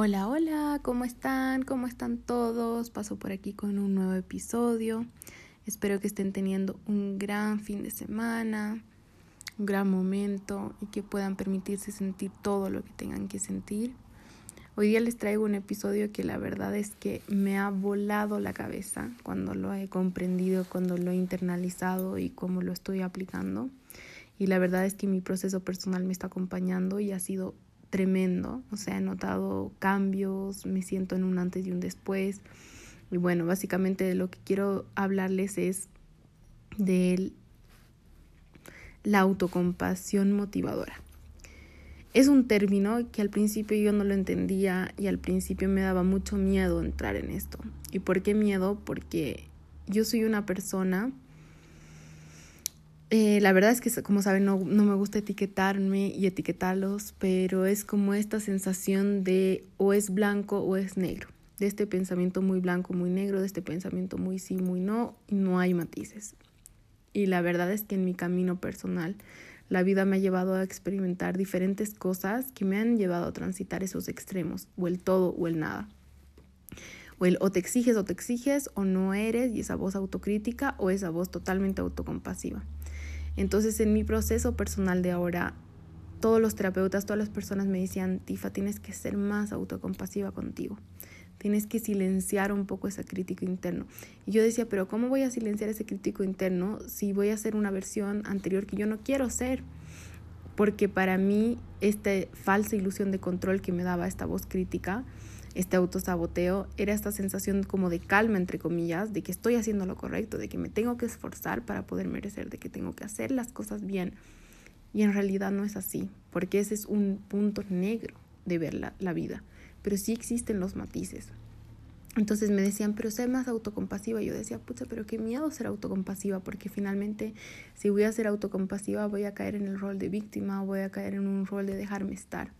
Hola, hola, ¿cómo están? ¿Cómo están todos? Paso por aquí con un nuevo episodio. Espero que estén teniendo un gran fin de semana, un gran momento y que puedan permitirse sentir todo lo que tengan que sentir. Hoy día les traigo un episodio que la verdad es que me ha volado la cabeza cuando lo he comprendido, cuando lo he internalizado y cómo lo estoy aplicando. Y la verdad es que mi proceso personal me está acompañando y ha sido tremendo, o sea, he notado cambios, me siento en un antes y un después. Y bueno, básicamente de lo que quiero hablarles es de la autocompasión motivadora. Es un término que al principio yo no lo entendía y al principio me daba mucho miedo entrar en esto. ¿Y por qué miedo? Porque yo soy una persona eh, la verdad es que, como saben, no, no, me gusta etiquetarme y etiquetarlos, pero es como esta sensación de o es blanco o es negro, de este pensamiento muy blanco, muy negro, de este pensamiento muy sí, muy no, y no hay matices. Y la verdad es que en mi camino personal, la vida me ha llevado a experimentar diferentes cosas que me han llevado a transitar esos extremos, o el todo o el nada. O el o te exiges o te exiges, o no eres, y esa voz autocrítica, o esa voz totalmente autocompasiva. Entonces en mi proceso personal de ahora, todos los terapeutas, todas las personas me decían, Tifa, tienes que ser más autocompasiva contigo. Tienes que silenciar un poco ese crítico interno. Y yo decía, pero ¿cómo voy a silenciar ese crítico interno si voy a hacer una versión anterior que yo no quiero ser? Porque para mí esta falsa ilusión de control que me daba esta voz crítica este autosaboteo era esta sensación como de calma, entre comillas, de que estoy haciendo lo correcto, de que me tengo que esforzar para poder merecer, de que tengo que hacer las cosas bien. Y en realidad no es así, porque ese es un punto negro de ver la, la vida. Pero sí existen los matices. Entonces me decían, pero sé más autocompasiva. Yo decía, pucha, pero qué miedo ser autocompasiva, porque finalmente si voy a ser autocompasiva voy a caer en el rol de víctima, voy a caer en un rol de dejarme estar.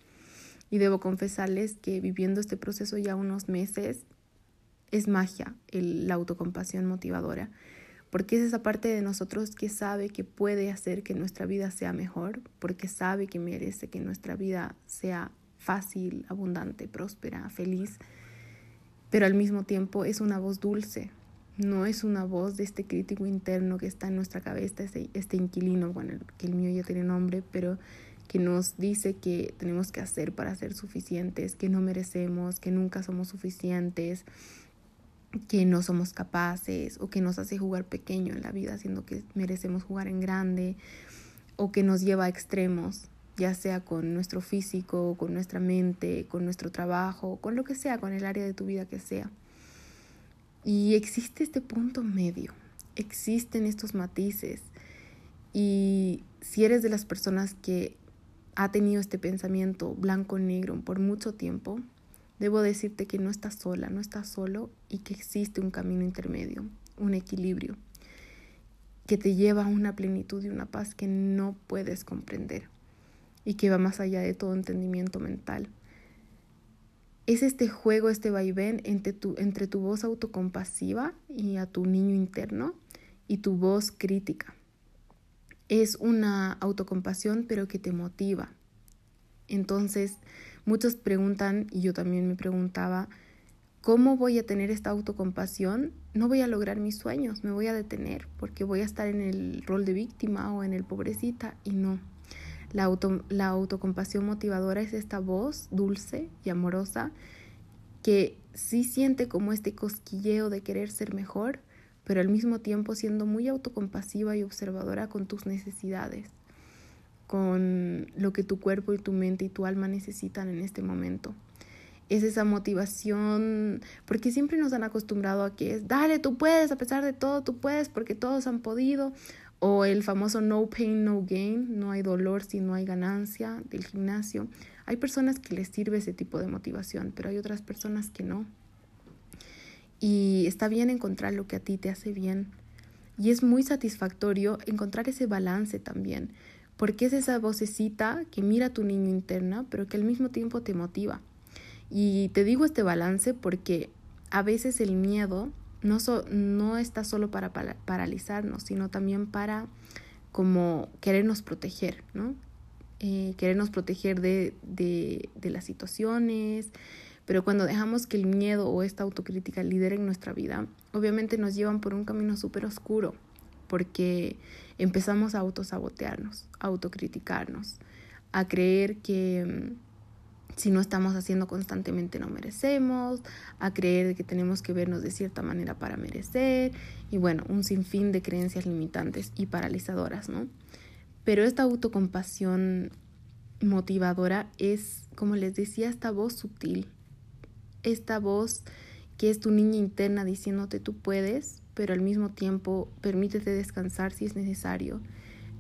Y debo confesarles que viviendo este proceso ya unos meses es magia la autocompasión motivadora, porque es esa parte de nosotros que sabe que puede hacer que nuestra vida sea mejor, porque sabe que merece que nuestra vida sea fácil, abundante, próspera, feliz, pero al mismo tiempo es una voz dulce, no es una voz de este crítico interno que está en nuestra cabeza, este, este inquilino, bueno, que el mío ya tiene nombre, pero que nos dice que tenemos que hacer para ser suficientes, que no merecemos, que nunca somos suficientes, que no somos capaces o que nos hace jugar pequeño en la vida, siendo que merecemos jugar en grande o que nos lleva a extremos, ya sea con nuestro físico, con nuestra mente, con nuestro trabajo, con lo que sea, con el área de tu vida que sea. Y existe este punto medio, existen estos matices. Y si eres de las personas que ha tenido este pensamiento blanco-negro por mucho tiempo, debo decirte que no estás sola, no estás solo y que existe un camino intermedio, un equilibrio que te lleva a una plenitud y una paz que no puedes comprender y que va más allá de todo entendimiento mental. Es este juego, este vaivén entre tu, entre tu voz autocompasiva y a tu niño interno y tu voz crítica es una autocompasión, pero que te motiva. Entonces, muchos preguntan, y yo también me preguntaba, ¿cómo voy a tener esta autocompasión? No voy a lograr mis sueños, me voy a detener porque voy a estar en el rol de víctima o en el pobrecita y no. La, auto, la autocompasión motivadora es esta voz dulce y amorosa que sí siente como este cosquilleo de querer ser mejor, pero al mismo tiempo siendo muy autocompasiva y observadora con tus necesidades, con lo que tu cuerpo y tu mente y tu alma necesitan en este momento. Es esa motivación, porque siempre nos han acostumbrado a que es, dale, tú puedes, a pesar de todo, tú puedes, porque todos han podido, O el famoso no pain, no gain, no hay dolor si no hay ganancia del gimnasio. Hay personas que les sirve ese tipo de motivación, pero hay otras personas que no. Y está bien encontrar lo que a ti te hace bien. Y es muy satisfactorio encontrar ese balance también, porque es esa vocecita que mira a tu niño interna, pero que al mismo tiempo te motiva. Y te digo este balance porque a veces el miedo no, no está solo para, paralizarnos, sino también para como querernos proteger, ¿no? Eh, querernos proteger de, de, de las situaciones, pero cuando dejamos que el miedo o esta autocrítica lideren nuestra vida, obviamente nos llevan por un camino súper oscuro, porque empezamos a autosabotearnos, a autocriticarnos, a creer que mm, si no estamos haciendo constantemente no merecemos, a creer que tenemos que vernos de cierta manera para merecer y bueno, un sinfín de creencias limitantes y paralizadoras, ¿no? Pero esta autocompasión motivadora es, como les decía, esta voz sutil, esta voz que es tu niña interna diciéndote tú puedes, pero al mismo tiempo permítete descansar si es necesario,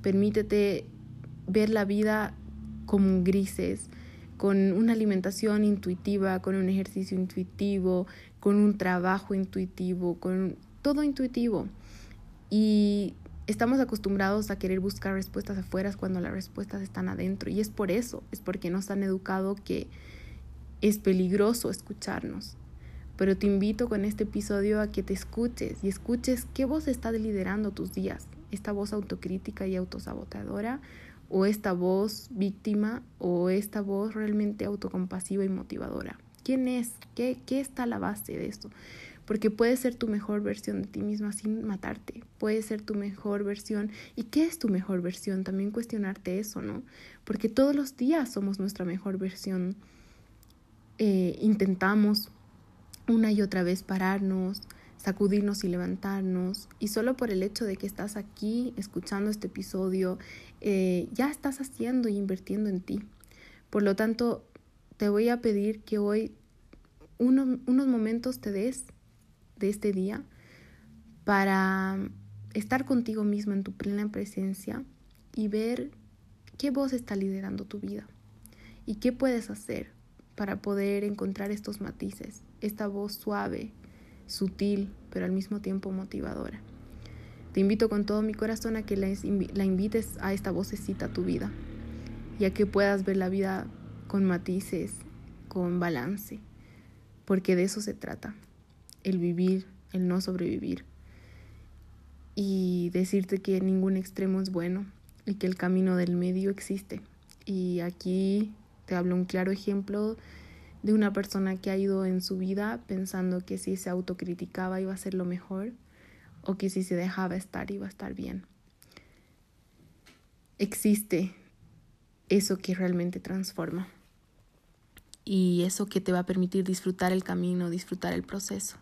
permítete ver la vida como grises, con una alimentación intuitiva, con un ejercicio intuitivo, con un trabajo intuitivo, con todo intuitivo. Y estamos acostumbrados a querer buscar respuestas afuera cuando las respuestas están adentro. Y es por eso, es porque nos han educado que es peligroso escucharnos. Pero te invito con este episodio a que te escuches y escuches qué voz está liderando tus días. Esta voz autocrítica y autosabotadora o esta voz víctima o esta voz realmente autocompasiva y motivadora. ¿Quién es? ¿Qué, qué está a la base de esto? Porque puede ser tu mejor versión de ti misma sin matarte. Puede ser tu mejor versión. ¿Y qué es tu mejor versión? También cuestionarte eso, ¿no? Porque todos los días somos nuestra mejor versión. Eh, intentamos una y otra vez pararnos, sacudirnos y levantarnos. Y solo por el hecho de que estás aquí escuchando este episodio, eh, ya estás haciendo y invirtiendo en ti. Por lo tanto, te voy a pedir que hoy unos momentos te des de este día para estar contigo mismo en tu plena presencia y ver qué voz está liderando tu vida y qué puedes hacer para poder encontrar estos matices, esta voz suave, sutil, pero al mismo tiempo motivadora. Te invito con todo mi corazón a que la, invites a esta vocecita a tu vida y a que puedas ver la vida con matices, con balance, porque de eso se trata, el vivir, el no sobrevivir y decirte que ningún extremo es bueno y que el camino del medio existe. Y aquí te hablo un claro ejemplo de una persona que ha ido en su vida pensando que si se autocriticaba iba a ser lo mejor o que si se dejaba estar iba a estar bien. Existe eso que realmente transforma y eso que te va a permitir disfrutar el camino, disfrutar el proceso.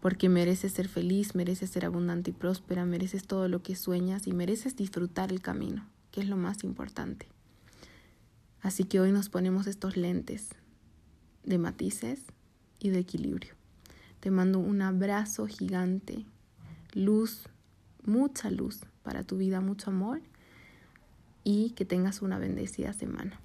Porque mereces ser feliz, mereces ser abundante y próspera, mereces todo lo que sueñas y mereces disfrutar el camino, que es lo más importante. Así que hoy nos ponemos estos lentes de matices y de equilibrio. Te mando un abrazo gigante, luz, mucha luz para tu vida, mucho amor y que tengas una bendecida semana.